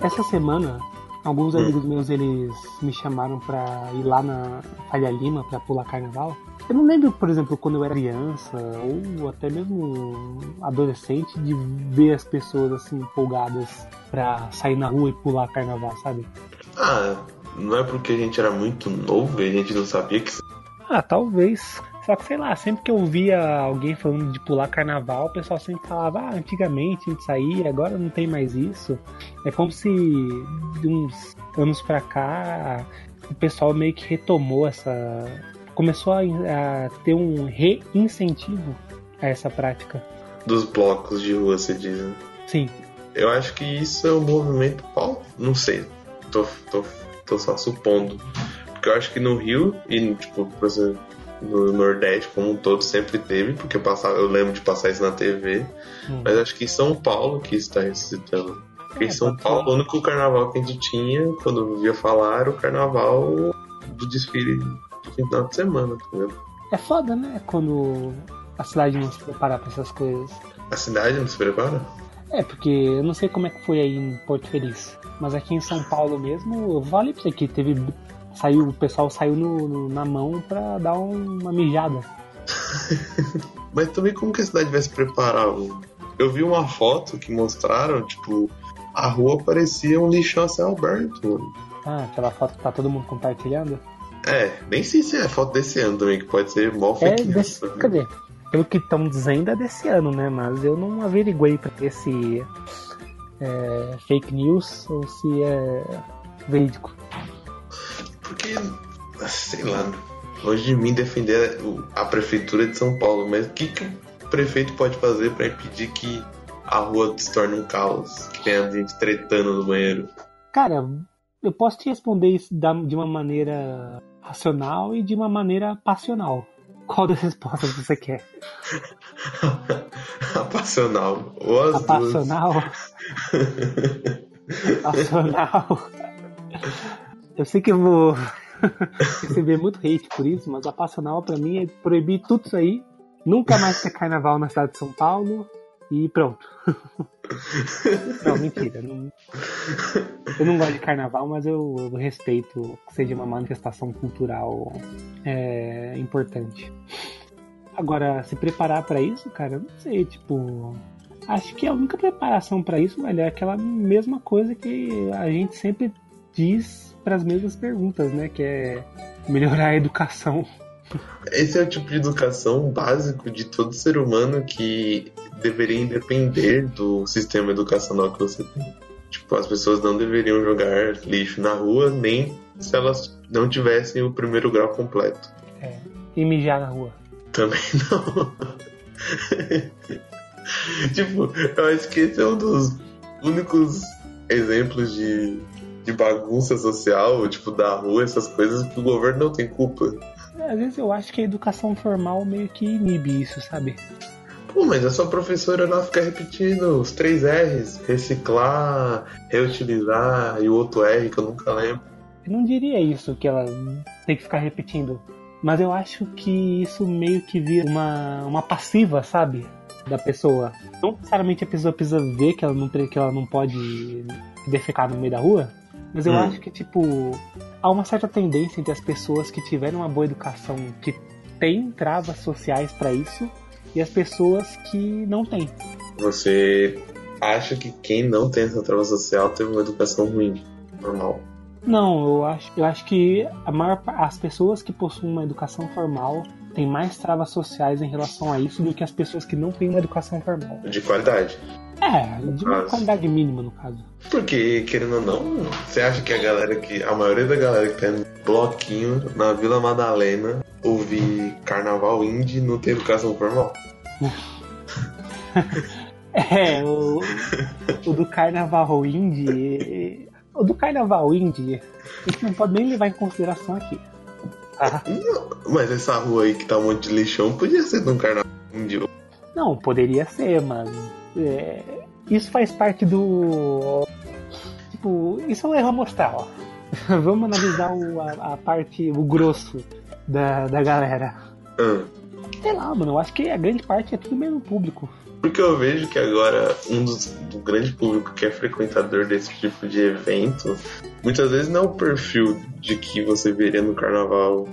essa semana alguns amigos meus eles me chamaram pra ir lá na Faria Lima pra pular carnaval. Eu não lembro, por exemplo, quando eu era criança ou até mesmo adolescente de ver as pessoas assim empolgadas pra sair na rua e pular carnaval, sabe? Ah, não é porque a gente era muito novo e a gente não sabia que. Ah, talvez. Só que sei lá, sempre que eu via alguém falando de pular carnaval, o pessoal sempre falava, ah, antigamente a gente saía, agora não tem mais isso. É como se de uns anos pra cá o pessoal meio que retomou essa. começou a, a ter um reincentivo a essa prática. Dos blocos de rua, se diz. né? Sim. Eu acho que isso é um movimento. Não sei. Tô, tô, tô só supondo. Porque eu acho que no Rio e, tipo, por exemplo, no Nordeste como um todo sempre teve, porque eu, passava, eu lembro de passar isso na TV. Hum. Mas acho que em São Paulo que está ressuscitando. Porque É, em São Paulo, ser. o único carnaval que a gente tinha, quando eu via falar, era o carnaval do desfile do final de semana, vendo? É foda, né? Quando a cidade não se prepara pra essas coisas. A cidade não se prepara? É, porque eu não sei como é que foi aí em Porto Feliz, mas aqui em São Paulo mesmo, eu falei pra você que teve. Saiu, o pessoal saiu no, no- na mão pra dar um- uma mijada. Mas também como que a cidade vai se preparar? Eu vi uma foto que mostraram, tipo, a rua parecia um lixão a céu aberto. Ah, aquela foto que tá todo mundo compartilhando. É, nem sei se é foto desse ano também, que pode ser mó É fake desse. news. Cadê? Pelo que estão dizendo é desse ano, né? Mas eu não averiguei pra ver se é fake news ou se é verídico. Porque, sei lá, longe de mim defender a prefeitura de São Paulo, mas o que, que o prefeito pode fazer pra impedir que a rua se torne um caos, que tenha gente tretando no banheiro? Cara, eu posso te responder isso de uma maneira racional e de uma maneira passional. Qual das respostas você quer? a passional. Ou as A duas. passional? Eu sei que eu vou receber muito hate por isso, mas a passional pra mim é proibir tudo isso aí, nunca mais ter carnaval na cidade de São Paulo e pronto. Não, mentira. não- Eu não gosto de carnaval, mas eu, eu respeito que seja uma manifestação cultural é, importante. Agora, se preparar pra isso, cara, eu não sei, tipo. Acho que a única preparação pra isso, velho, é aquela mesma coisa que a gente sempre diz pras mesmas perguntas, né? Que é melhorar a educação. Esse é o tipo de educação básico de todo ser humano que deveria independer do sistema educacional que você tem. Tipo, as pessoas não deveriam jogar lixo na rua, nem se elas não tivessem o primeiro grau completo. E mijar na rua. Também não. tipo, eu acho que esse é um dos únicos exemplos de, de bagunça social, tipo, da rua, essas coisas, que o governo não tem culpa. Às vezes eu acho que a educação formal meio que inibe isso, sabe? Pô, mas a sua professora lá fica repetindo os três R's: reciclar, reutilizar e o outro R que eu nunca lembro. Eu não diria isso que ela tem que ficar repetindo. Mas eu acho que isso meio que vira uma, uma passiva, sabe? Da pessoa. Não necessariamente a pessoa precisa ver que ela não, que ela não pode defecar no meio da rua. Mas eu Hum. acho que, tipo, há uma certa tendência entre as pessoas que tiveram uma boa educação, que têm travas sociais pra isso, e as pessoas que não têm. Você acha que quem não tem essa trava social teve uma educação ruim, normal. Não, eu acho, eu acho que a maior, as pessoas que possuem uma educação formal têm mais travas sociais em relação a isso do que as pessoas que não têm uma educação formal. De qualidade. É, de uma qualidade mínima, no caso. Porque, querendo ou não, você acha que a galera que. A maioria da galera que tem bloquinho na Vila Madalena ouvir carnaval indie não tem educação formal? É, o, o do carnaval indie. O do carnaval indie, a gente não pode nem levar em consideração aqui. Mas essa rua aí que tá um monte de lixão podia ser de um carnaval indie. Não, poderia ser, mas. é, isso faz parte do. Tipo, isso é um erro amostral. ó. Vamos analisar o, a, a parte, o grosso da, da galera. Ah, Sei lá, mano, eu acho que a grande parte é tudo mesmo público. Porque eu vejo que agora um dos do grande público que é frequentador desse tipo de evento, muitas vezes não é o perfil de que você veria no carnaval,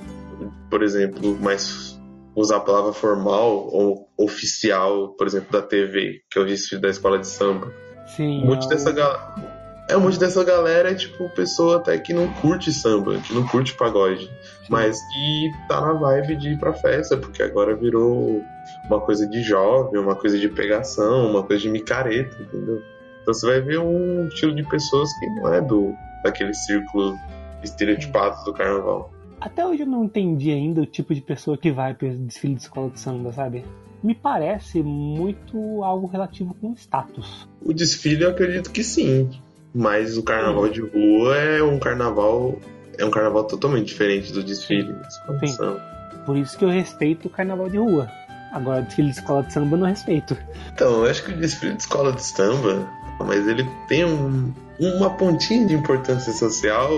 por exemplo, mais usar a palavra formal ou oficial, por exemplo, da TV, que é o desfile da escola de samba. Sim. Um monte é dessa galera. É um monte dessa galera, é tipo, pessoa até que não curte samba, que não curte pagode, mas que tá na vibe de ir pra festa, porque agora virou uma coisa de jovem, uma coisa de pegação, uma coisa de micareta, entendeu? Então você vai ver um estilo de pessoas que não é do daquele círculo estereotipado do carnaval. Até hoje eu não entendi ainda o tipo de pessoa que vai para desfile de escola de samba, sabe? Me parece muito algo relativo com status. O desfile eu acredito que sim, mas o carnaval de rua é um carnaval é um carnaval totalmente diferente do desfile de escola de samba. Por isso que eu respeito o carnaval de rua. Agora, desfile de escola de samba eu não respeito. Então, eu acho que o desfile de escola de samba, mas ele tem um- uma pontinha de importância social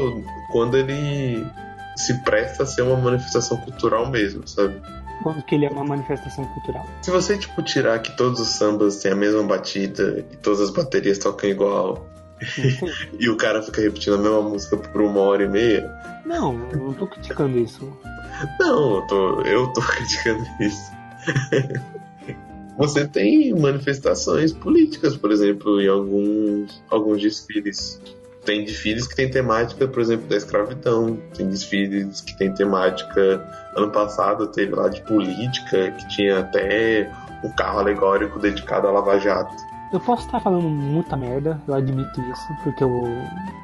quando ele se presta a ser uma manifestação cultural mesmo, sabe? Quando que ele é uma manifestação cultural. Se você, tipo, tirar que todos os sambas têm a mesma batida e todas as baterias tocam igual e o cara fica repetindo a mesma música por uma hora e meia, Não, eu não tô criticando isso. não, eu tô, eu tô criticando isso. Você tem manifestações políticas, por exemplo, em alguns, alguns desfiles. Tem desfiles que tem temática, por exemplo, da escravidão. Tem desfiles que tem temática. Ano passado teve lá de política, que tinha até um carro alegórico dedicado a Lava Jato. Eu posso estar falando muita merda, eu admito isso, porque eu,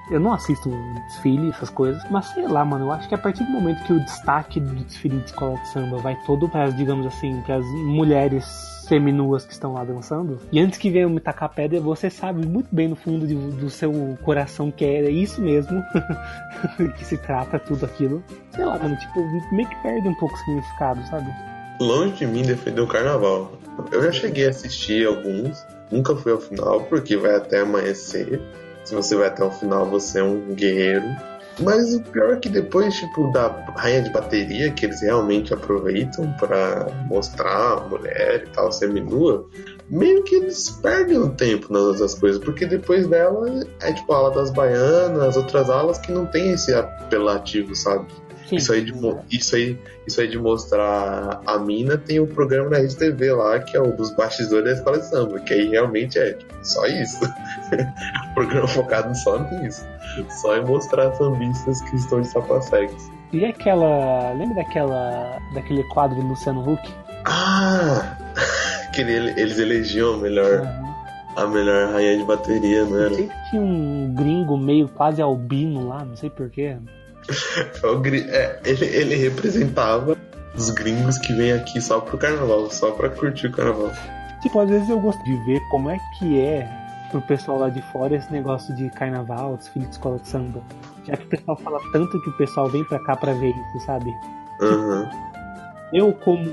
eu não assisto desfile, essas coisas. Mas sei lá, mano, eu acho que a partir do momento que o destaque do desfile de escola de samba vai todo para, digamos assim, para as mulheres seminuas que estão lá dançando, e antes que venham me tacar pedra, você sabe muito bem no fundo de- do seu coração que é isso mesmo, que se trata tudo aquilo. Sei lá, mano, tipo, meio que perde um pouco o significado, sabe? Longe de mim defender o carnaval. Eu já cheguei a assistir alguns, nunca fui ao final, porque vai até amanhecer. Se você vai até o final, você é um guerreiro. Mas o pior é que depois, tipo, da rainha de bateria, que eles realmente aproveitam pra mostrar a mulher e tal, seminua, meio que eles perdem o tempo nas outras coisas, porque depois dela é tipo a ala das baianas, as outras alas que não tem esse apelativo, sabe? Sim. Isso aí, de, isso, aí, isso aí de mostrar a mina tem o programa na Rede TV lá, que é o dos bastidores da escola de samba, que aí realmente é tipo, só isso. um programa focado só nisso. Só em mostrar sambistas que estão de sapacegues. E aquela. Lembra daquela. daquele quadro do Luciano Huck? Ah! Que ele- eles elegiam a melhor, Aham. a melhor rainha de bateria, não era? Sempre tinha um gringo meio quase albino lá, não sei porquê. É ele, ele representava os gringos que vêm aqui só pro carnaval, só pra curtir o carnaval. Tipo, às vezes eu gosto de ver como é que é pro pessoal lá de fora esse negócio de carnaval, desfile de escola de samba. Já que o pessoal fala tanto que o pessoal vem pra cá pra ver isso, sabe? Aham. Eu como.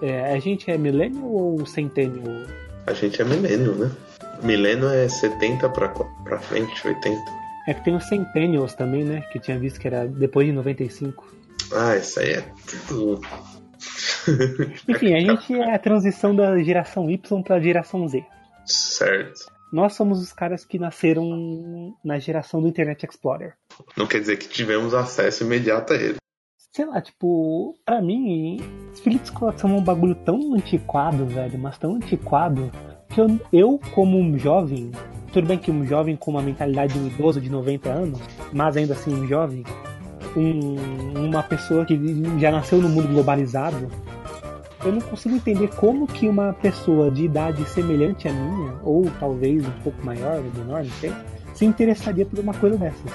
é, a gente é millennial ou centennial? A gente é milênio, né? Milênio é 70 pra, pra frente, 80. É que tem os centennials também, né? Que tinha visto que era depois de 95. Ah, isso aí é tudo. Enfim, a gente é a transição da geração Y pra geração Z. Certo. Nós somos os caras que nasceram na geração do Internet Explorer. Não quer dizer que tivemos acesso imediato a ele. Sei lá, tipo, pra mim, de escola de samba é um bagulho tão antiquado, velho, mas tão antiquado, que eu, eu como um jovem, tudo bem que um jovem com uma mentalidade de um idoso de 90 anos, mas ainda assim um jovem, um- uma pessoa que já nasceu no mundo globalizado, eu não consigo entender como que uma pessoa de idade semelhante à minha, ou talvez um pouco maior ou menor, não sei, se interessaria por uma coisa dessas.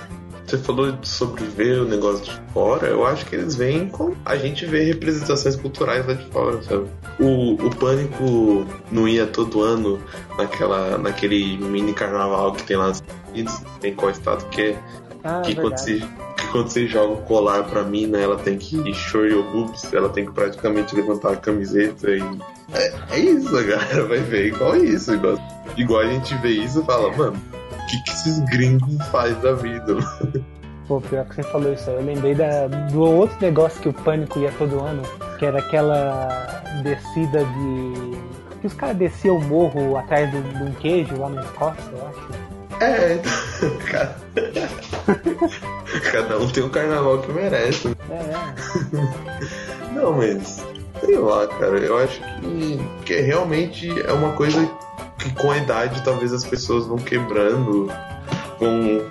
Você falou sobre ver o negócio de fora, eu acho que eles vêm com. A gente vê representações culturais lá de fora, sabe? O, o Pânico não ia todo ano naquela, naquele mini carnaval que tem lá nos Estados Unidos, tem qual estado que é. Ah, que, quando você, que quando você joga o colar pra mina, ela tem que show your boobs, ela tem que praticamente levantar a camiseta e. É, é isso, a galera vai ver igual isso. Igual, igual a gente vê isso e fala, mano, que, que esses gringos fazem da vida? Pô, pior que você falou isso aí, eu lembrei da, do outro negócio que o Pânico ia todo ano, que era aquela descida de que os caras desciam o morro atrás de, de um queijo lá na Escócia, eu acho. É, então, cada... um tem um carnaval que merece. É, é. Não, mas sei lá, cara, eu acho que, que realmente é uma coisa que com a idade talvez as pessoas vão quebrando, vão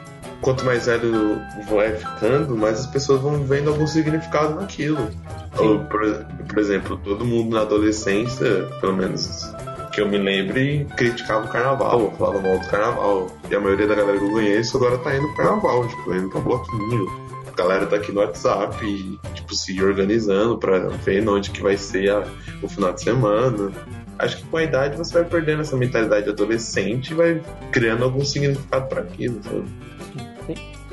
quanto mais velho vai ficando, mais as pessoas vão vendo algum significado naquilo. Ou, por, por exemplo, todo mundo na adolescência, pelo menos que eu me lembre, criticava o carnaval, falava mal do carnaval. E a maioria da galera que eu conheço agora tá indo pro carnaval, tipo, indo pra bloquinho. A galera tá aqui no WhatsApp, e, tipo, se organizando pra ver onde que vai ser a, o final de semana. Acho que com a idade você vai perdendo essa mentalidade adolescente e vai criando algum significado para aquilo, sabe?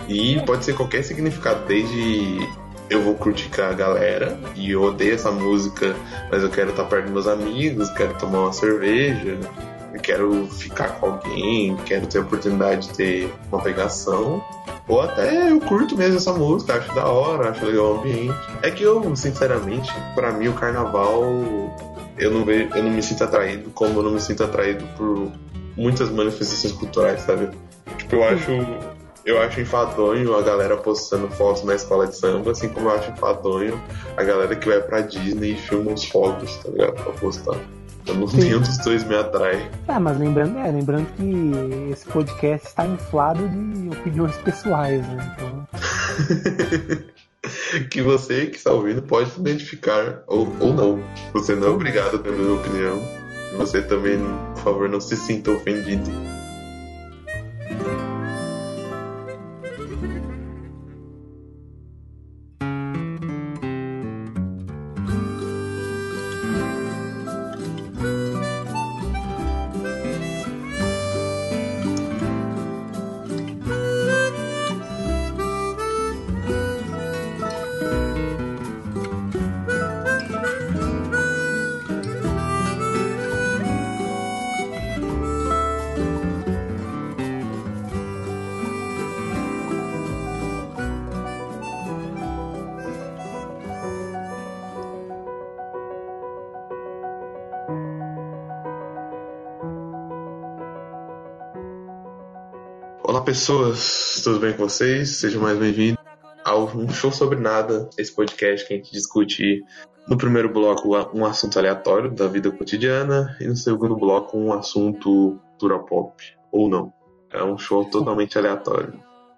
E pode ser qualquer significado, desde eu vou com a galera e eu odeio essa música, mas eu quero estar perto dos meus amigos, quero tomar uma cerveja, quero ficar com alguém, quero ter a oportunidade de ter uma pegação. Ou até eu curto mesmo essa música, acho da hora, acho legal o ambiente. É que eu, sinceramente, para mim o carnaval eu não vejo, eu não me sinto atraído como eu não me sinto atraído por muitas manifestações culturais, sabe? Tipo, eu acho eu acho enfadonho a galera postando fotos na escola de samba, assim como eu acho enfadonho a galera que vai pra Disney e filma os fogos, tá ligado? Pra postar. Eu não nenhum dos dois me atrai. Ah, mas lembrando, é, lembrando que esse podcast está inflado de opiniões pessoais, né? Então... que você que está ouvindo pode se identificar ou, ou não. Você não é obrigado a ter a minha opinião. Você também, por favor, não se sinta ofendido. Pessoas, tudo bem com vocês? Sejam mais bem-vindos ao Um Show Sobre Nada, esse podcast que a gente discute no primeiro bloco um assunto aleatório da vida cotidiana e no segundo bloco um assunto cultura pop, ou não. É um show totalmente aleatório.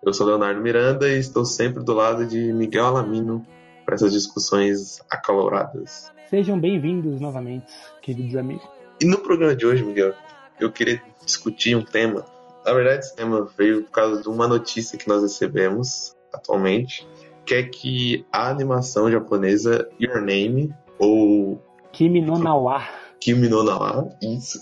Eu sou Leonardo Miranda e estou sempre do lado de Miguel Alamino para essas discussões acaloradas. Sejam bem-vindos novamente, queridos amigos. E no programa de hoje, Miguel, eu queria discutir um tema na verdade, esse tema veio por causa de uma notícia que nós recebemos atualmente, que é que a animação japonesa Your Name, ou... Kimi no Nawa. Kimi no Nawa, isso.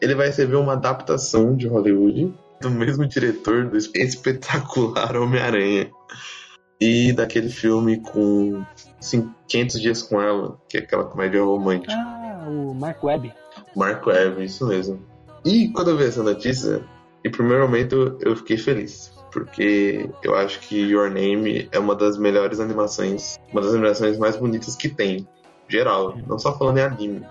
Ele vai receber uma adaptação de Hollywood do mesmo diretor do espetacular Homem-Aranha. E daquele filme com 500 dias com ela, que é aquela comédia romântica. Ah, o Mark Webb. Mark Webb, isso mesmo. E quando eu vi essa notícia, em primeiro momento, eu fiquei feliz, porque eu acho que Your Name é uma das melhores animações, uma das animações mais bonitas que tem, geral, não só falando em anime.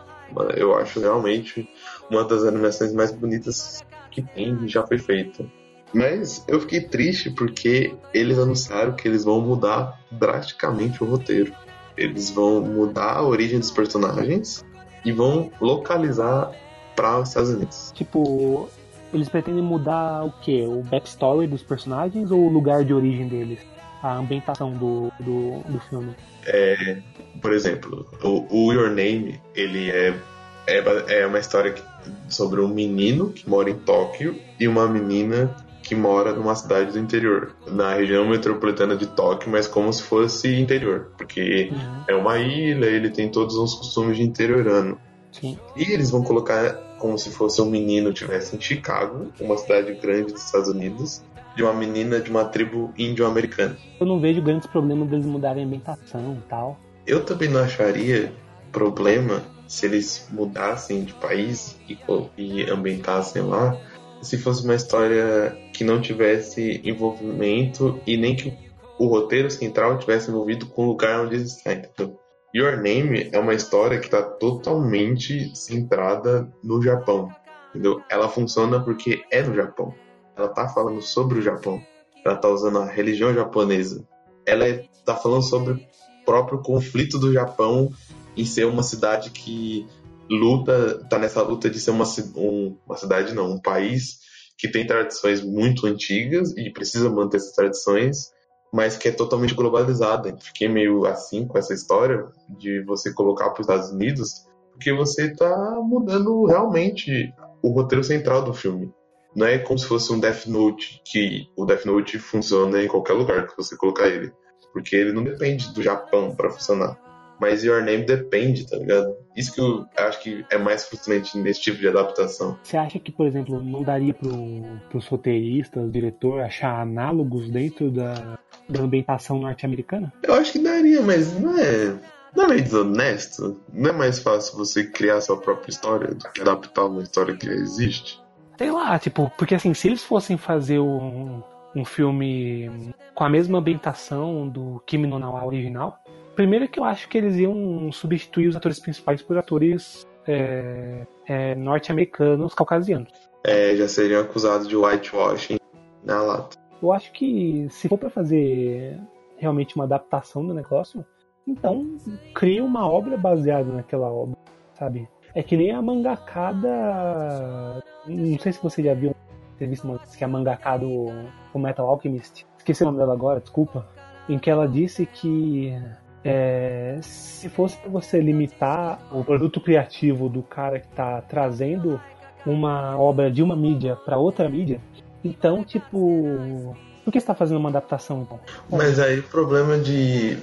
Eu acho realmente uma das animações mais bonitas que tem e já foi feita. Mas eu fiquei triste porque eles anunciaram que eles vão mudar drasticamente o roteiro. Eles vão mudar a origem dos personagens e vão localizar para os Estados Unidos. Tipo, eles pretendem mudar o que? O backstory dos personagens ou o lugar de origem deles? A ambientação do, do, do filme? É, por exemplo, o, o Your Name, ele é, é, é uma história que, sobre um menino que mora em Tóquio e uma menina que mora numa cidade do interior, na região metropolitana de Tóquio, mas como se fosse interior, porque uhum. é uma ilha, ele tem todos os costumes de interiorano. Sim. E eles vão colocar como se fosse um menino tivesse em Chicago, uma cidade grande dos Estados Unidos, de uma menina de uma tribo índio-americana. Eu não vejo grandes problemas deles mudarem a ambientação e tal. Eu também não acharia problema se eles mudassem de país e, e ambientassem lá, se fosse uma história que não tivesse envolvimento e nem que o roteiro central tivesse envolvido com o lugar onde eles estão, entendeu? Your Name é uma história que está totalmente centrada no Japão, entendeu? Ela funciona porque é no Japão. Ela tá falando sobre o Japão. Ela tá usando a religião japonesa. Ela está falando sobre o próprio conflito do Japão em ser uma cidade que luta, tá nessa luta de ser uma, um, uma cidade, não, um país que tem tradições muito antigas e precisa manter essas tradições, mas que é totalmente globalizada. Fiquei meio assim com essa história de você colocar para os Estados Unidos, porque você está mudando realmente o roteiro central do filme. Não é como se fosse um Death Note, que o Death Note funciona em qualquer lugar que você colocar ele. Porque ele não depende do Japão para funcionar mas Your Name depende, tá ligado? Isso que eu acho que é mais frustrante nesse tipo de adaptação. Você acha que, por exemplo, não daria pro, pros roteiristas, o diretor, achar análogos dentro da, da ambientação norte-americana? Eu acho que daria, mas não é. Não é meio desonesto? Não é mais fácil você criar sua própria história do que adaptar uma história que já existe? Sei lá, tipo, porque assim, se eles fossem fazer um, um filme com a mesma ambientação do Kimi no Nawa original, Primeiro que eu acho que eles iam substituir os atores principais por atores é, é, norte-americanos caucasianos. É, já seriam acusados de whitewashing na lata. Eu acho que se for para fazer realmente uma adaptação do negócio, então cria uma obra baseada naquela obra, sabe? É que nem a mangakada. Não sei se você já viu entrevista que é a mangakada do Metal Alchemist. Esqueci o nome dela agora, desculpa. Em que ela disse que é, se fosse para você limitar o produto criativo do cara que está trazendo uma obra de uma mídia para outra mídia, então, tipo, por que está fazendo uma adaptação então? Mas aí o problema de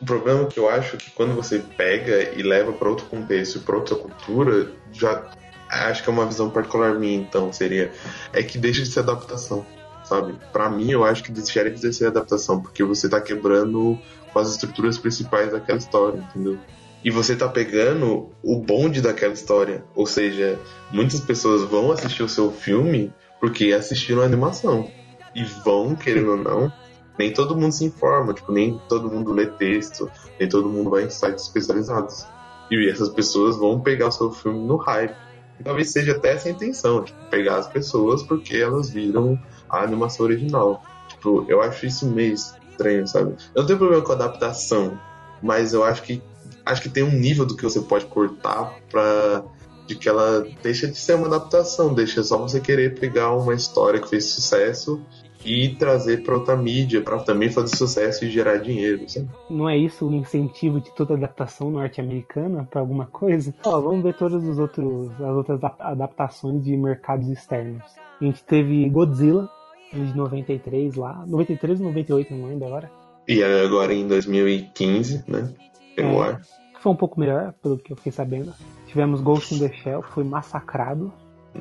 o problema que eu acho que quando você pega e leva para outro contexto, para outra cultura, já acho que é uma visão particular minha, então seria é que deixa de ser adaptação, sabe? Para mim, eu acho que deixaria de ser adaptação, porque você está quebrando com as estruturas principais daquela história, entendeu? E você tá pegando o bonde daquela história. Ou seja, muitas pessoas vão assistir o seu filme porque assistiram a animação. E vão, querendo ou não, nem todo mundo se informa, tipo, nem todo mundo lê texto, nem todo mundo vai em sites especializados. E essas pessoas vão pegar o seu filme no hype. E talvez seja até essa a intenção, tipo, pegar as pessoas porque elas viram a animação original. Tipo, eu acho isso meio estranho, sabe? Eu não tenho problema com adaptação, mas eu acho que acho que tem um nível do que você pode cortar pra de que ela deixa de ser uma adaptação, deixa só você querer pegar uma história que fez sucesso e trazer para outra mídia para também fazer sucesso e gerar dinheiro. Sabe? Não é isso o incentivo de toda adaptação norte-americana para alguma coisa? Ó, vamos ver todas as, outros, as outras adaptações de mercados externos. A gente teve Godzilla, de 93 lá. 93 ou 98, não lembro agora. E agora em 2015, né? Pegou é, Foi um pouco melhor, pelo que eu fiquei sabendo. Tivemos Ghost in the Shell, foi massacrado.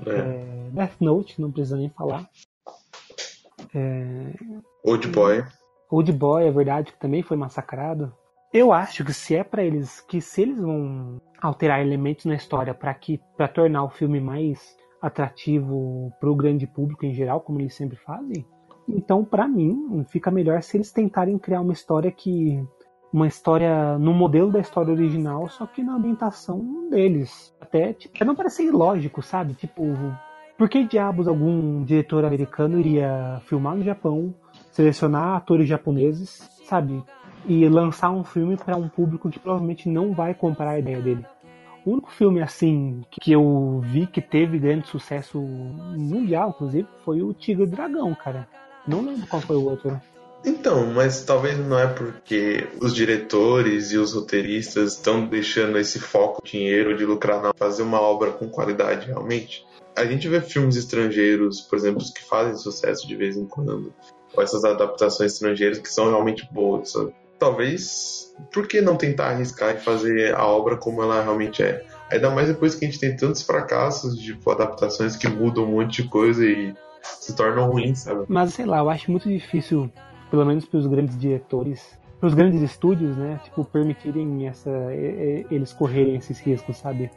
É. É, Death Note, não precisa nem falar. É... Old Boy. Old Boy, é verdade, que também foi massacrado. Eu acho que se é para eles, que se eles vão alterar elementos na história para que para tornar o filme mais atrativo para o grande público em geral, como eles sempre fazem. Então, para mim, fica melhor se eles tentarem criar uma história que uma história no modelo da história original, só que na ambientação deles. Até, tipo, não parece ilógico, sabe? Tipo, por que diabos algum diretor americano iria filmar no Japão, selecionar atores japoneses, sabe? E lançar um filme para um público que provavelmente não vai comprar a ideia dele. O único filme assim que eu vi que teve grande sucesso mundial, inclusive, foi o Tigre e Dragão, cara. Não lembro qual foi o outro. Então, mas talvez não é porque os diretores e os roteiristas estão deixando esse foco dinheiro de lucrar na fazer uma obra com qualidade realmente. A gente vê filmes estrangeiros, por exemplo, que fazem sucesso de vez em quando, ou essas adaptações estrangeiras que são realmente boas, sabe? talvez, por que não tentar arriscar e fazer a obra como ela realmente é? Ainda mais depois que a gente tem tantos fracassos de tipo, adaptações que mudam um monte de coisa e se tornam ruins, sabe? Mas sei lá, eu acho muito difícil, pelo menos para os grandes diretores, para os grandes estúdios, né, tipo, permitirem essa, eles correrem esses riscos, sabe?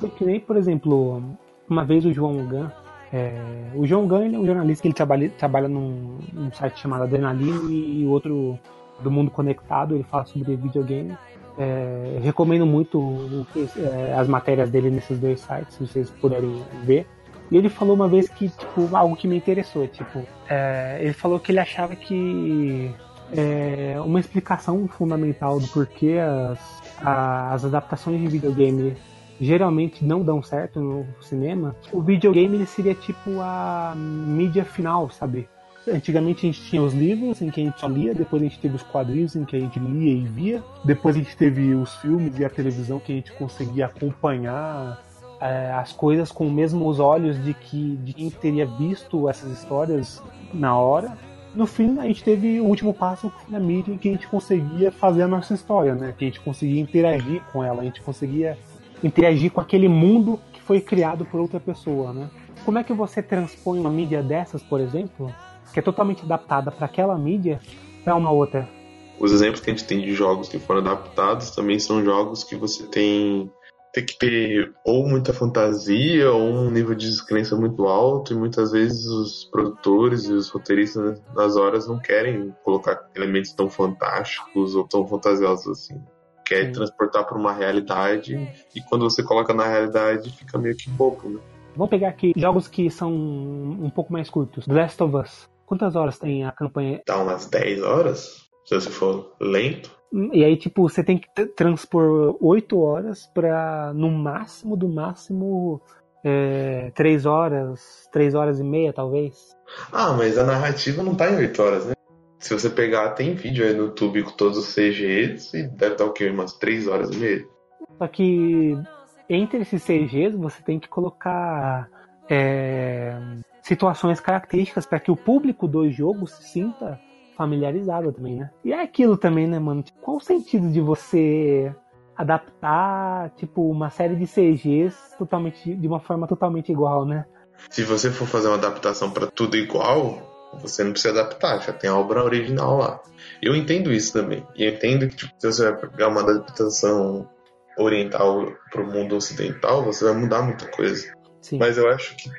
Porque nem, por exemplo, uma vez o João Gunn, é, o João Gunn ele é um jornalista que ele trabalha, trabalha num, num site chamado Adrenaline e outro do mundo conectado, ele fala sobre videogame. É, recomendo muito é, as matérias dele nesses dois sites, se vocês puderem ver. E ele falou uma vez que, tipo, algo que me interessou, tipo, é, ele falou que ele achava que é, uma explicação fundamental do porquê as, as adaptações de videogame geralmente não dão certo no cinema, o videogame ele seria tipo a mídia final, sabe? Antigamente a gente tinha os livros em que a gente só lia, depois a gente teve os quadrinhos em que a gente lia e via, depois a gente teve os filmes e a televisão que a gente conseguia acompanhar é, as coisas com os mesmos olhos de que de quem teria visto essas histórias na hora. No fim, a gente teve o último passo na mídia em que a gente conseguia fazer a nossa história, né? Que a gente conseguia interagir com ela, a gente conseguia interagir com aquele mundo que foi criado por outra pessoa, né? Como é que você transpõe uma mídia dessas, por exemplo, que é totalmente adaptada para aquela mídia, para uma outra? Os exemplos que a gente tem de jogos que foram adaptados também são jogos que você tem tem que ter ou muita fantasia ou um nível de descrença muito alto e muitas vezes os produtores e os roteiristas nas horas não querem colocar elementos tão fantásticos ou tão fantasiosos assim. Quer Sim. transportar para uma realidade e quando você coloca na realidade fica meio que bobo, né? Vamos pegar aqui jogos que são um pouco mais curtos. The Last of Us. Quantas horas tem a campanha? Dá umas 10 horas, se você for lento. E aí, tipo, você tem que transpor 8 horas pra, no máximo, do máximo, é, 3 horas, 3 horas e meia, talvez. Ah, mas a narrativa não tá em 8 horas, né? Se você pegar, tem vídeo aí no YouTube com todos os CGs e deve dar o quê? Umas 3 horas e meia. Só que entre esses CGs você tem que colocar é, situações características para que o público do jogo se sinta familiarizado também, né? E é aquilo também, né, mano? Tipo, qual o sentido de você adaptar, tipo, uma série de CGs totalmente, de uma forma totalmente igual, né? Se você for fazer uma adaptação para tudo igual, você não precisa adaptar, já tem a obra original lá. Eu entendo isso também. E eu entendo que tipo, se você vai pegar uma adaptação oriental para o mundo ocidental, você vai mudar muita coisa. Sim. Mas eu acho que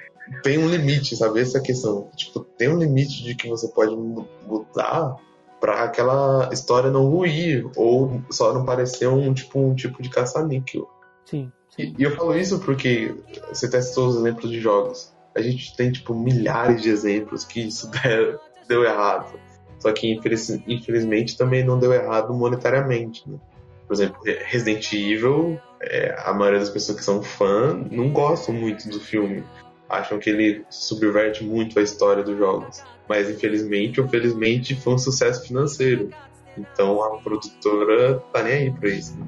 tem um limite, sabe? Essa é a questão. Tipo, tem um limite de que você pode mudar para aquela história não ruir ou só não parecer um tipo um tipo de caça-níquel. Sim. sim. E, e, eu falo isso porque você testou os exemplos de jogos. A gente tem tipo milhares de exemplos que isso der, deu errado. Só que infeliz, infelizmente também não deu errado monetariamente. Né? Por exemplo, Resident Evil, é, a maioria das pessoas que são fã não gostam muito do filme acham que ele subverte muito a história dos jogos. Mas infelizmente ou felizmente foi um sucesso financeiro. Então a produtora tá nem aí pra isso. Né?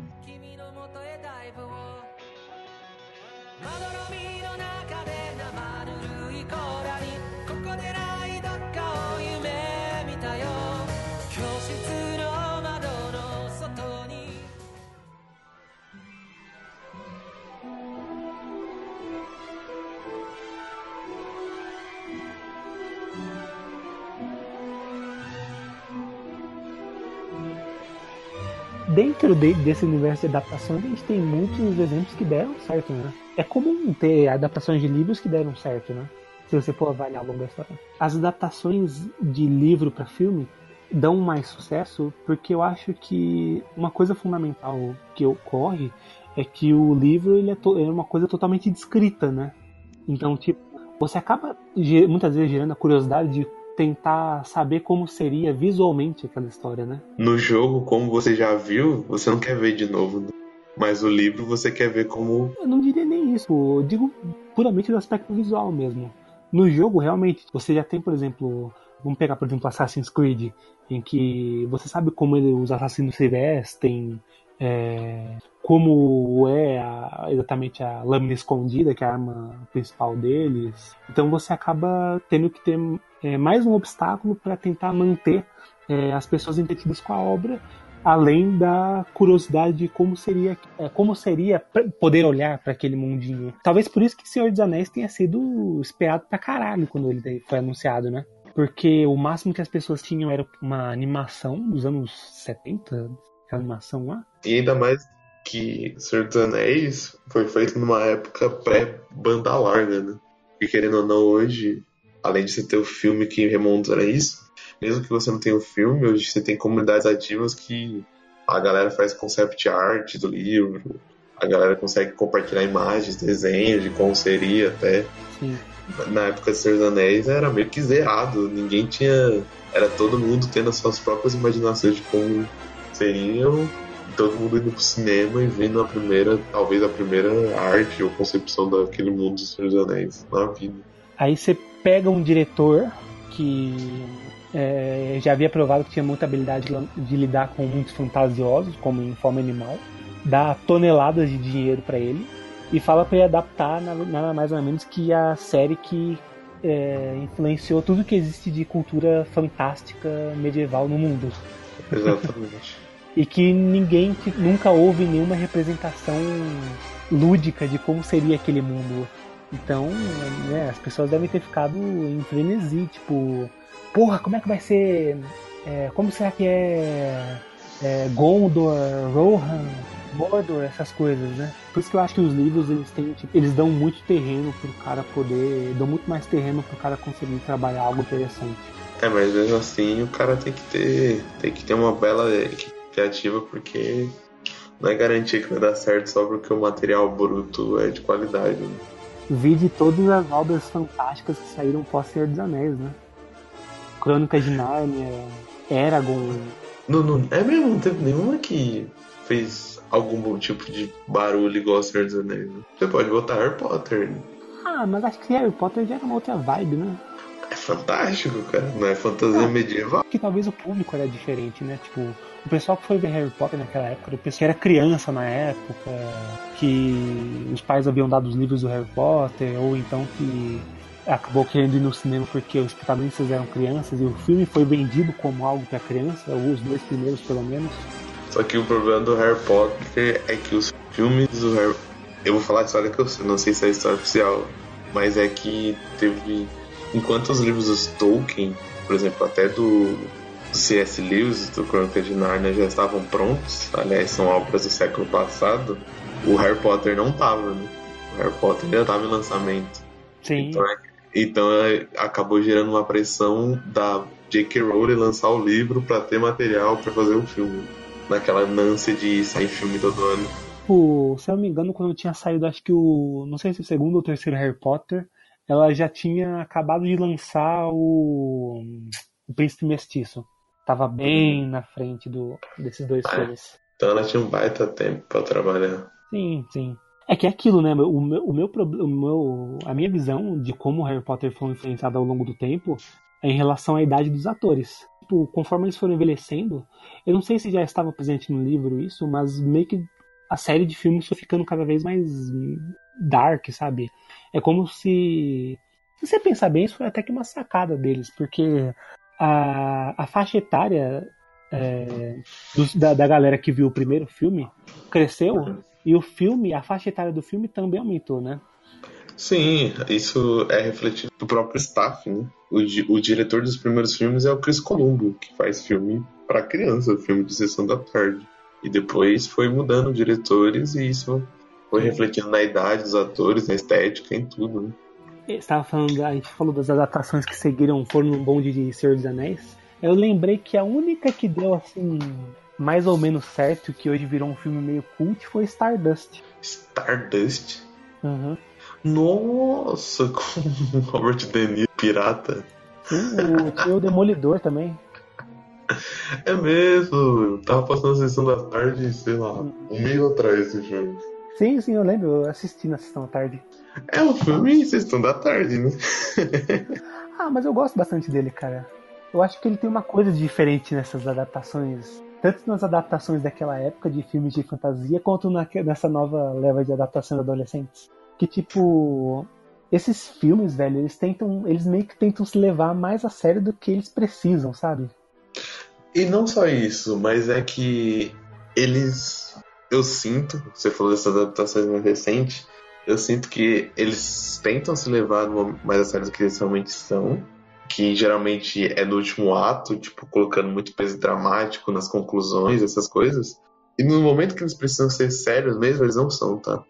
Dentro de, desse universo de adaptações, a gente tem muitos exemplos que deram certo, né? É comum ter adaptações de livros que deram certo, né? Se você for avaliar ao longo da história. As adaptações de livro para filme dão mais sucesso porque eu acho que uma coisa fundamental que ocorre é que o livro ele é, é uma coisa totalmente descrita, né? Então, tipo, você acaba muitas vezes gerando a curiosidade de tentar saber como seria visualmente aquela história, né? No jogo, como você já viu, você não quer ver de novo. Né? Mas o livro você quer ver como. Eu não diria nem isso. Eu digo puramente do aspecto visual mesmo. No jogo, realmente, você já tem, por exemplo, vamos pegar, por exemplo, Assassin's Creed, em que você sabe como ele, os assassinos se vestem, é, como é a, exatamente a lâmina escondida, que é a arma principal deles. Então você acaba tendo que ter é, mais um obstáculo para tentar manter é, as pessoas entretidas com a obra, além da curiosidade de como seria, é, como seria poder olhar para aquele mundinho. Talvez por isso que Senhor dos Anéis tenha sido esperado pra caralho quando ele foi anunciado, né? Porque o máximo que as pessoas tinham era uma animação dos anos 70, animação lá. E ainda mais que Senhor dos Anéis foi feito numa época pré-banda larga, né? E querendo ou não, hoje, além de você ter o filme que remonta a isso, mesmo que você não tenha o filme, hoje você tem comunidades ativas que a galera faz concept art do livro, a galera consegue compartilhar imagens, desenhos de como seria até. Sim. Na época de Senhor dos Anéis era meio que zerado, ninguém tinha. Era todo mundo tendo as suas próprias imaginações de como seriam, todo mundo indo pro cinema e vendo a primeira, talvez a primeira arte ou concepção daquele mundo dos Senhor dos Anéis na vida. Aí você pega um diretor que é, já havia provado que tinha muita habilidade de lidar com mundos fantasiosos, como em forma animal, dá toneladas de dinheiro para ele e fala para ele adaptar nada mais ou menos que a série que é, influenciou tudo que existe de cultura fantástica medieval no mundo. Exatamente. E que ninguém que nunca houve nenhuma representação lúdica de como seria aquele mundo. Então, né, as pessoas devem ter ficado em frenesi, tipo, porra, como é que vai ser? É, como será que é, é Gondor, Rohan, Mordor, essas coisas, né? Por isso que eu acho que os livros eles têm, tipo, eles dão muito terreno pro cara poder, dão muito mais terreno pro cara conseguir trabalhar algo interessante. É, mas mesmo assim o cara tem que ter, tem que ter uma bela criativa porque não é garantia que vai dar certo só porque o material bruto é de qualidade. Né? Vi de todas as obras fantásticas que saíram pós Senhor dos Anéis, né? Crônicas de Nárnia, Eragon. Não, não, é mesmo, não teve nenhuma que fez algum tipo de barulho igual a Senhor dos Anéis. Né? Você pode botar Harry Potter. Né? Ah, mas acho que Harry Potter já era uma outra vibe, né? É fantástico, cara. Não é fantasia ah, medieval. Que talvez o público era diferente, né? Tipo, o pessoal que foi ver Harry Potter naquela época, o pessoal que era criança na época, que os pais haviam dado os livros do Harry Potter, ou então que acabou querendo ir no cinema porque os protagonistas eram crianças e o filme foi vendido como algo para criança, ou os dois primeiros pelo menos. Só que o problema do Harry Potter é que os filmes do Harry eu vou falar a história que eu não sei se é a história oficial, mas é que teve enquanto os livros dos Tolkien, por exemplo, até do C.S. Lewis, do Crônica de Narnia, já estavam prontos, aliás, são obras do século passado, o Harry Potter não estava, né? O Harry Potter ainda estava em lançamento. Sim. Então, é, então é, acabou gerando uma pressão da J.K. Rowling lançar o livro para ter material para fazer o filme. Naquela ânsia de sair filme todo ano. O, se eu não me engano, quando tinha saído, acho que o. Não sei se o segundo ou terceiro Harry Potter, ela já tinha acabado de lançar o. O Príncipe Mestiço. Tava bem na frente do, desses dois Ah, filmes. Então ela tinha um baita tempo para trabalhar. Sim, sim. É que é aquilo, né? O meu, o meu, o meu, a minha visão de como o Harry Potter foi influenciado ao longo do tempo é em relação à idade dos atores. Tipo, conforme eles foram envelhecendo, eu não sei se já estava presente no livro isso, mas meio que a série de filmes foi ficando cada vez mais dark, sabe? É como se. Se você pensar bem, isso foi até que uma sacada deles, porque a, a faixa etária é, da, da galera que viu o primeiro filme cresceu e o filme, a faixa etária do filme também aumentou, né? Sim, isso é refletido no próprio staff, né? O, o diretor dos primeiros filmes é o Chris Columbo, que faz filme para criança, filme de sessão da tarde. E depois foi mudando diretores e isso foi refletindo na idade dos atores, na estética, em tudo, né? Estava falando, a gente falou das adaptações que seguiram, foram no bonde de Senhor dos Anéis. Eu lembrei que a única que deu assim mais ou menos certo, que hoje virou um filme meio cult, foi Stardust. Stardust. Uhum. Nossa, com o Robert De Niro, pirata. Sim, o, o Demolidor também. É mesmo, eu tava passando a sessão da tarde, sei lá, um mês atrás esse filme. Sim, sim, eu lembro, eu assisti na sessão da tarde. É um filme sessão da tarde, né? Ah, mas eu gosto bastante dele, cara. Eu acho que ele tem uma coisa diferente nessas adaptações. Tanto nas adaptações daquela época de filmes de fantasia, quanto na- nessa nova leva de adaptações adolescentes. Que tipo. Esses filmes, velho, eles tentam. Eles meio que tentam se levar mais a sério do que eles precisam, sabe? E não só isso, mas é que eles. Eu sinto, você falou dessas adaptações mais recentes, eu sinto que eles tentam se levar mais a sério do que eles realmente são, que geralmente é no último ato, tipo, colocando muito peso dramático nas conclusões, essas coisas. E no momento que eles precisam ser sérios mesmo, eles não são, tá?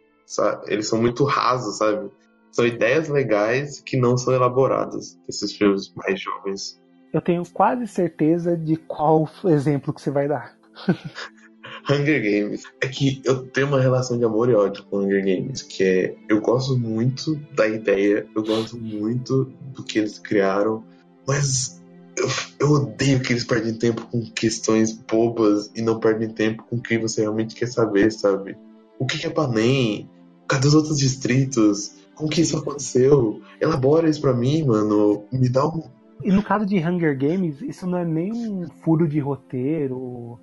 Eles são muito rasos, sabe? São ideias legais que não são elaboradas, esses filmes mais jovens. Eu tenho quase certeza de qual exemplo que você vai dar. Hunger Games. É que eu tenho uma relação de amor e ódio com Hunger Games, que é eu gosto muito da ideia, eu gosto muito do que eles criaram, mas eu, eu odeio que eles perdem tempo com questões bobas e não perdem tempo com quem você realmente quer saber, sabe? O que é Panem? Cadê os outros distritos? Como que isso aconteceu? Elabora isso pra mim, mano. Me dá um. E no caso de Hunger Games, isso não é nem um furo de roteiro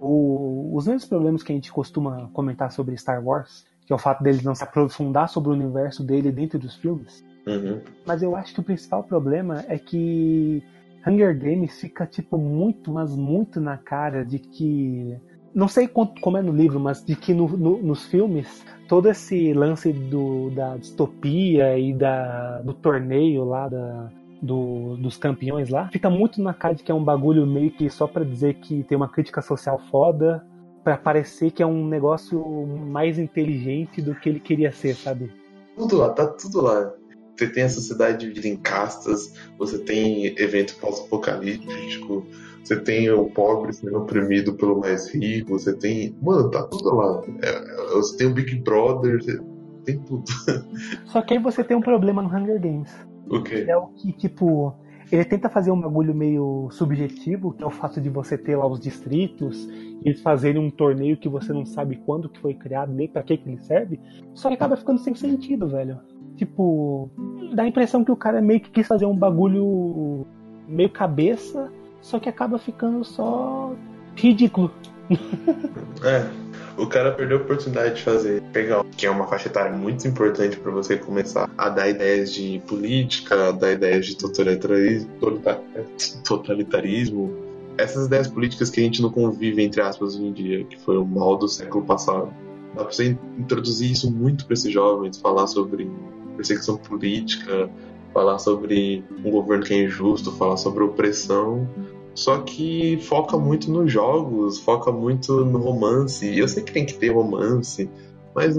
o, os mesmos problemas que a gente costuma comentar sobre Star Wars, que é o fato deles não se aprofundar sobre o universo dele dentro dos filmes. Uhum. Mas eu acho que o principal problema é que Hunger Games fica tipo muito, mas muito na cara de que não sei quanto, como é no livro, mas de que no, no, nos filmes todo esse lance do, da distopia e da, do torneio lá da, do, dos campeões lá, fica muito na cara de que é um bagulho meio que só para dizer que tem uma crítica social foda, para parecer que é um negócio mais inteligente do que ele queria ser, sabe? Tudo lá, tá tudo lá. Você tem a sociedade dividida em castas, você tem evento pós-apocalíptico, você tem o pobre sendo oprimido pelo mais rico, você tem. Mano, tá tudo lá. É, é você tem o Big Brother, tem tudo. Só que aí você tem um problema no Hunger Games. O quê? É o que, tipo, ele tenta fazer um bagulho meio subjetivo, que é o fato de você ter lá os distritos eles fazerem um torneio que você não sabe quando que foi criado, nem para que que ele serve. Só que acaba ficando sem sentido, velho. Tipo, dá a impressão que o cara meio que quis fazer um bagulho meio cabeça, só que acaba ficando só ridículo. É o cara perdeu a oportunidade de fazer, pegar, que é uma faixa etária muito importante para você começar a dar ideias de política, dar ideias de totalitarismo, totalitarismo, essas ideias políticas que a gente não convive, entre aspas, hoje em dia, que foi o mal do século passado. Dá pra você introduzir isso muito para esses jovens, falar sobre perseguição política, falar sobre um governo que é injusto, falar sobre opressão só que foca muito nos jogos, foca muito no romance. Eu sei que tem que ter romance, mas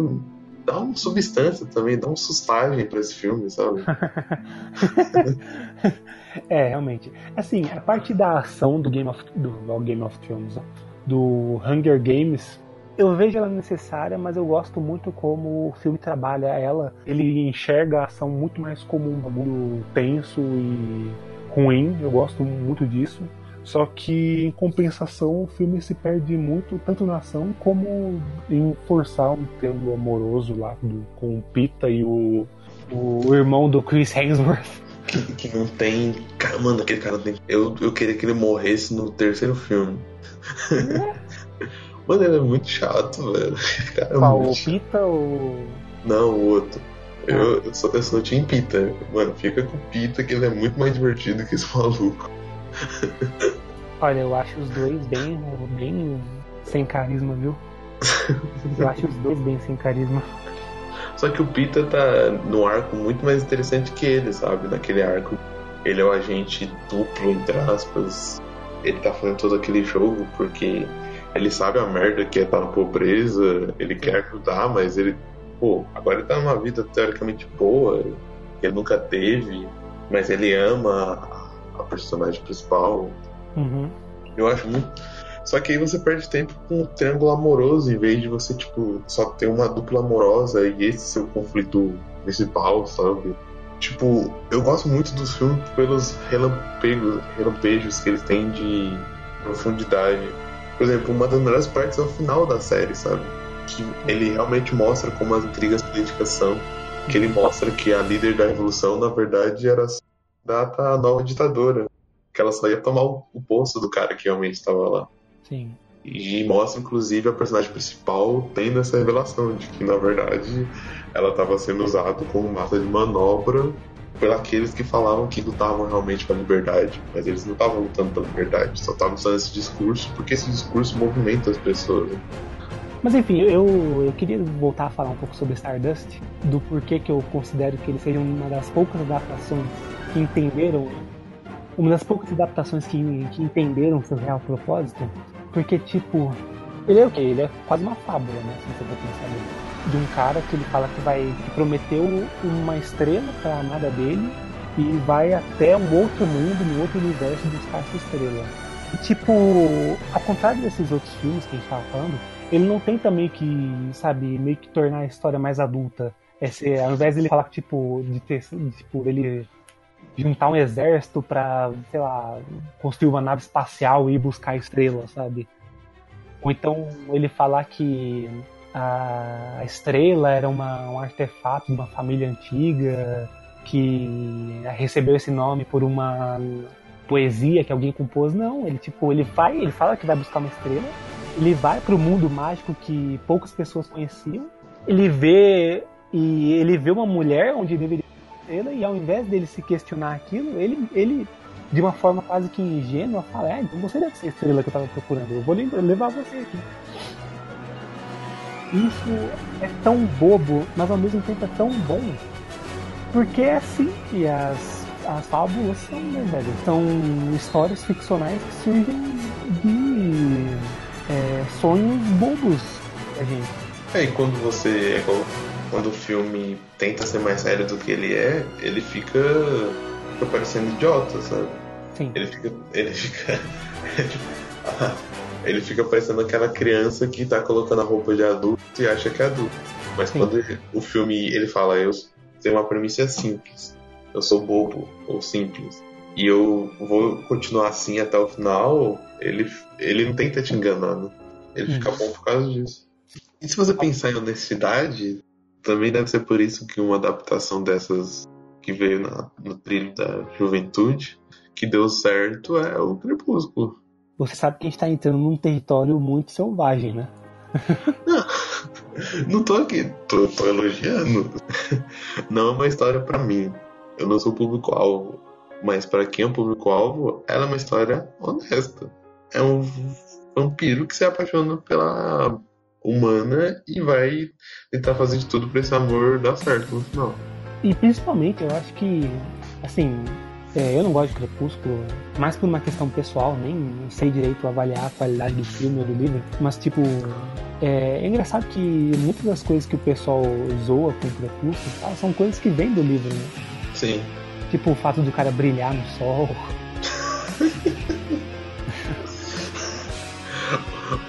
dá uma substância também, dá uma sustagem para esse filme, sabe? é, realmente. Assim, a parte da ação do Game of, do, do Game of Thrones, do Hunger Games, eu vejo ela necessária, mas eu gosto muito como o filme trabalha ela. Ele enxerga a ação muito mais como um bagulho tenso e ruim. Eu gosto muito disso. Só que, em compensação, o filme se perde muito, tanto na ação como em forçar um triângulo amoroso lá do, com o Pita e o, o irmão do Chris Hemsworth. Que, que não tem. Cara, mano, aquele cara tem. Eu, eu queria que ele morresse no terceiro filme. É. mano, ele é muito chato, velho. Cara, é Qual, o Pita ou. Não, o outro. Eu, ah. eu, sou, eu sou Team Pita. Mano, fica com o Pita que ele é muito mais divertido que esse maluco. Olha, eu acho os dois bem, bem sem carisma, viu? Eu acho os dois bem sem carisma. Só que o Pita tá no arco muito mais interessante que ele, sabe? Naquele arco. Ele é o agente duplo, entre aspas. Ele tá fazendo todo aquele jogo porque ele sabe a merda que é estar na pobreza, ele quer ajudar, mas ele, pô, agora ele tá numa vida teoricamente boa, ele nunca teve, mas ele ama a personagem principal. Uhum. Eu acho muito. Só que aí você perde tempo com um triângulo amoroso, em vez de você, tipo, só ter uma dupla amorosa e esse ser o conflito principal, sabe? Tipo, eu gosto muito dos filmes pelos relampejos, relampejos que eles têm de profundidade. Por exemplo, uma das melhores partes é o final da série, sabe? Que ele realmente mostra como as intrigas políticas são. Que ele mostra que a líder da revolução, na verdade, era data a nova ditadora. Que ela só ia tomar o, posto do cara que realmente estava lá. Sim. E mostra, inclusive, a personagem principal tendo essa revelação de que, na verdade, ela estava sendo usada como massa de manobra por aqueles que falavam que lutavam realmente pela liberdade, mas eles não estavam lutando pela liberdade, só estavam usando esse discurso porque esse discurso movimenta as pessoas. Mas enfim, eu, eu queria voltar a falar um pouco sobre Stardust, do porquê que eu considero que ele seja uma das poucas adaptações que entenderam, uma das poucas adaptações que, que entenderam seu real propósito, porque tipo, ele é o quê? Ele é quase uma fábula, né? Se você for pensar nele. De um cara que ele fala que vai que prometeu uma estrela para a amada dele e vai até um outro mundo, um outro universo buscar essa estrela. Tipo, ao contrário desses outros filmes que a gente tava falando, ele não tenta meio que, sabe, meio que tornar a história mais adulta. Esse, ao invés de ele falar, tipo, de ter, tipo, ele juntar um exército pra, sei lá, construir uma nave espacial e ir buscar estrelas, sabe? Ou então ele falar que a estrela era uma, um artefato de uma família antiga que recebeu esse nome por uma poesia que alguém compôs. Não, ele tipo, ele vai, ele fala que vai buscar uma estrela, ele vai para o mundo mágico que poucas pessoas conheciam, ele vê e ele vê uma mulher onde deveria estrela e ao invés dele se questionar aquilo, ele, ele de uma forma quase que ingênua fala, é, então você deve ser a estrela que eu estava procurando, eu vou levar você aqui. Isso é tão bobo, mas ao mesmo tempo é tão bom, porque é assim que as, as fábulas são, né, velho? São histórias ficcionais que surgem de é, sonhos bobos da gente. É, e quando você. É quando o filme tenta ser mais sério do que ele é, ele fica, fica parecendo idiota, sabe? Sim. Ele fica. Ele fica. ele fica parecendo aquela criança que tá colocando a roupa de adulto e acha que é adulto. Mas Sim. quando ele, o filme ele fala, eu tenho uma premissa simples. Eu sou bobo ou simples. E eu vou continuar assim até o final, ele, ele não tenta te enganar, né? Ele hum. fica bom por causa disso. E se você pensar em honestidade, também deve ser por isso que uma adaptação dessas que veio na, no trilho da juventude, que deu certo, é o Crepúsculo. Você sabe que a gente tá entrando num território muito selvagem, né? Não, não tô aqui, tô, tô elogiando. Não é uma história para mim. Eu não sou público-alvo. Mas para quem é o público-alvo, ela é uma história honesta. É um vampiro que se apaixona pela humana e vai tentar fazer de tudo para esse amor dar certo no final. E principalmente, eu acho que, assim, é, eu não gosto de Crepúsculo, mais por uma questão pessoal, nem sei direito avaliar a qualidade do filme ou do livro, mas tipo, é, é engraçado que muitas das coisas que o pessoal zoa com Crepúsculo são coisas que vêm do livro, né? Sim. Tipo o fato do cara brilhar no sol.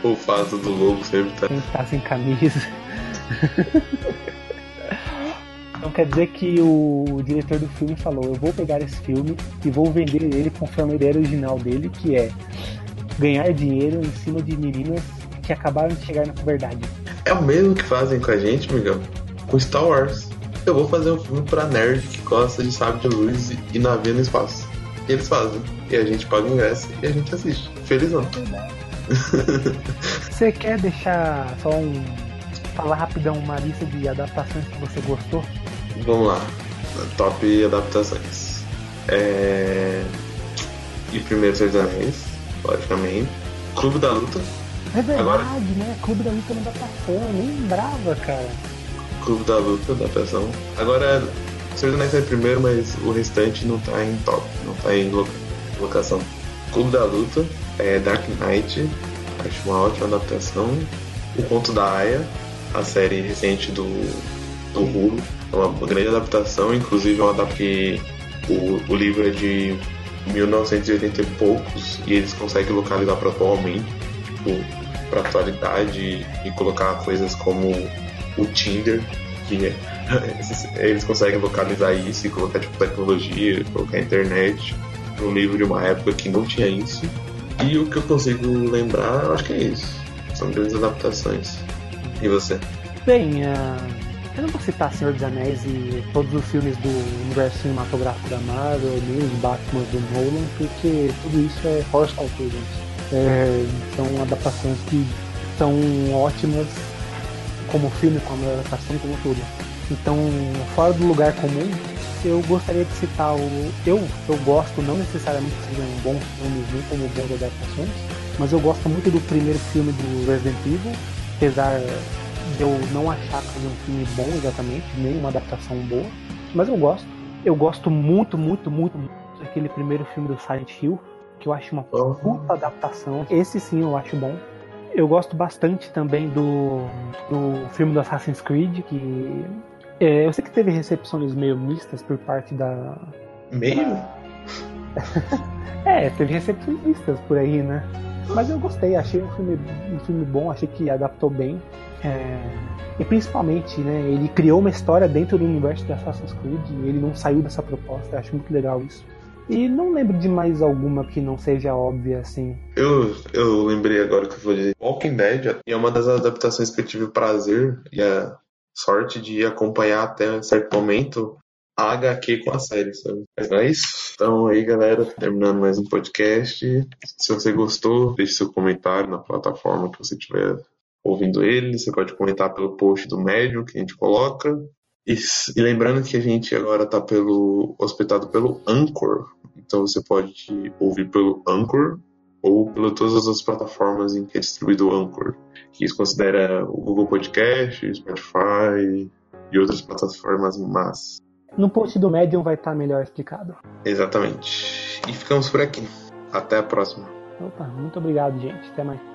O fato do lobo sempre tá... Sempre tá sem camisa. Então quer dizer que o diretor do filme falou: eu vou pegar esse filme e vou vender ele conforme a ideia original dele, que é ganhar dinheiro em cima de meninas que acabaram de chegar na puberdade. É o mesmo que fazem com a gente, Miguel, com Star Wars. Eu vou fazer um filme pra nerd que gosta de sábio de luz e navio no espaço. E eles fazem. E a gente paga o ingresso e a gente assiste. Felizão. Você quer deixar só um. falar rapidão uma lista de adaptações que você gostou? Vamos lá. Top adaptações. É... E primeiro dos Anéis, logicamente. Clube da Luta. É verdade, Agora... né? Clube da Luta é uma adaptação, eu nem lembrava, cara. Clube da Luta, adaptação. Agora, Senhor dos Anéis é primeiro, mas o restante não tá em top, não tá em locação. Clube da Luta, é Dark Knight, acho uma ótima adaptação. O Conto da Aya, a série recente do, do Hulu, é uma grande adaptação, inclusive é uma adaptação que o, o livro é de 1980 e poucos e eles conseguem localizar para atualmente, tipo, para atualidade e colocar coisas como o Tinder, que é, eles conseguem localizar isso e colocar tipo tecnologia, colocar internet no livro de uma época que não tinha isso. E o que eu consigo lembrar, eu acho que é isso. São grandes adaptações. E você? Bem, uh eu não vou citar Senhor dos Anéis e todos os filmes do universo cinematográfico da Marvel, nem os Batman do Nolan, porque tudo isso é horse cartoons. É, são adaptações que são ótimas como filme, como adaptação, como tudo. Então, fora do lugar comum, eu gostaria de citar o. Eu, eu gosto, não necessariamente que sejam bons filmes nem como boas adaptações, mas eu gosto muito do primeiro filme do Resident Evil, apesar de eu não achar que é um filme bom exatamente, nem uma adaptação boa, mas eu gosto. Eu gosto muito, muito, muito, muito daquele primeiro filme do Silent Hill, que eu acho uma puta adaptação. Esse sim eu acho bom. Eu gosto bastante também do, do filme do Assassin's Creed, que é, eu sei que teve recepções meio mistas por parte da. Meio? é, teve recepcionistas por aí, né? Mas eu gostei, achei um filme, um filme bom, achei que adaptou bem. É... E principalmente, né, ele criou uma história dentro do universo de Assassin's Creed e ele não saiu dessa proposta, eu acho muito legal isso. E não lembro de mais alguma que não seja óbvia assim. Eu, eu lembrei agora que eu vou dizer Walking Dead, é uma das adaptações que eu tive prazer e a sorte de acompanhar até certo momento a HQ com a série, sabe? Mas é isso. Então aí, galera, terminando mais um podcast. Se você gostou, deixe seu comentário na plataforma que você estiver ouvindo ele. Você pode comentar pelo post do médium que a gente coloca. E, e lembrando que a gente agora está pelo hospedado pelo Anchor. Então você pode ouvir pelo Anchor ou por todas as outras plataformas em que é distribuído o Anchor. Que isso considera o Google Podcast, Spotify e outras plataformas más. No post do Medium vai estar melhor explicado. Exatamente. E ficamos por aqui. Até a próxima. Opa, muito obrigado, gente. Até mais.